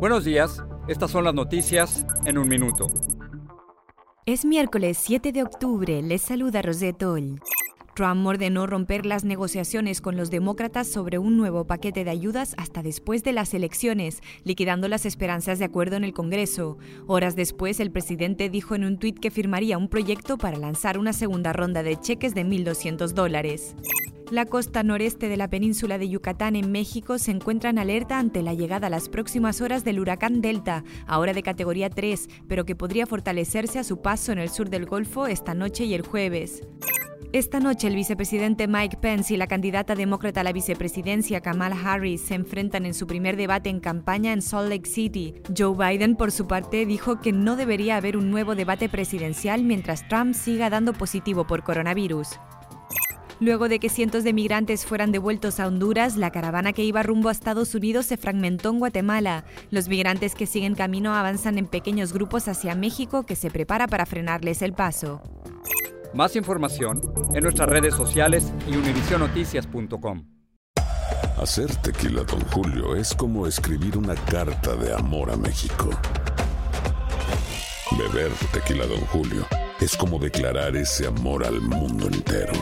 Buenos días, estas son las noticias en un minuto. Es miércoles 7 de octubre, les saluda Rosette Oll. Trump ordenó romper las negociaciones con los demócratas sobre un nuevo paquete de ayudas hasta después de las elecciones, liquidando las esperanzas de acuerdo en el Congreso. Horas después, el presidente dijo en un tuit que firmaría un proyecto para lanzar una segunda ronda de cheques de 1.200 dólares. La costa noreste de la península de Yucatán en México se encuentra en alerta ante la llegada a las próximas horas del huracán Delta, ahora de categoría 3, pero que podría fortalecerse a su paso en el sur del Golfo esta noche y el jueves. Esta noche el vicepresidente Mike Pence y la candidata demócrata a la vicepresidencia Kamala Harris se enfrentan en su primer debate en campaña en Salt Lake City. Joe Biden, por su parte, dijo que no debería haber un nuevo debate presidencial mientras Trump siga dando positivo por coronavirus. Luego de que cientos de migrantes fueran devueltos a Honduras, la caravana que iba rumbo a Estados Unidos se fragmentó en Guatemala. Los migrantes que siguen camino avanzan en pequeños grupos hacia México que se prepara para frenarles el paso. Más información en nuestras redes sociales y univisionoticias.com. Hacer tequila, Don Julio, es como escribir una carta de amor a México. Beber tequila, Don Julio, es como declarar ese amor al mundo entero.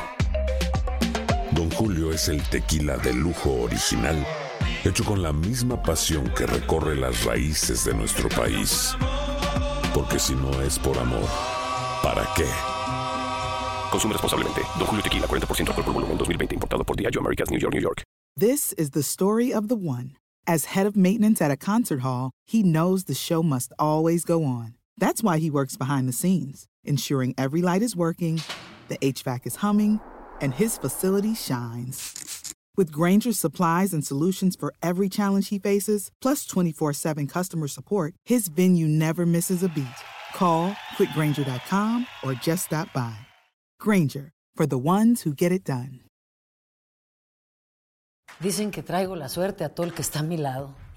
Don Julio es el tequila de lujo original, hecho con la misma pasión que recorre las raíces de nuestro país. Porque si no es por amor, ¿para qué? Consume responsablemente. Don Julio Tequila, 40% alcohol por volumen, 2020. Importado por Diageo Americas, New York, New York. This is the story of the one. As head of maintenance at a concert hall, he knows the show must always go on. That's why he works behind the scenes, ensuring every light is working, the HVAC is humming, and his facility shines. With Grainger's supplies and solutions for every challenge he faces, plus 24 7 customer support, his venue never misses a beat. Call quickgranger.com or just stop by. Grainger, for the ones who get it done. Dicen que traigo la suerte a todo el que está a mi lado.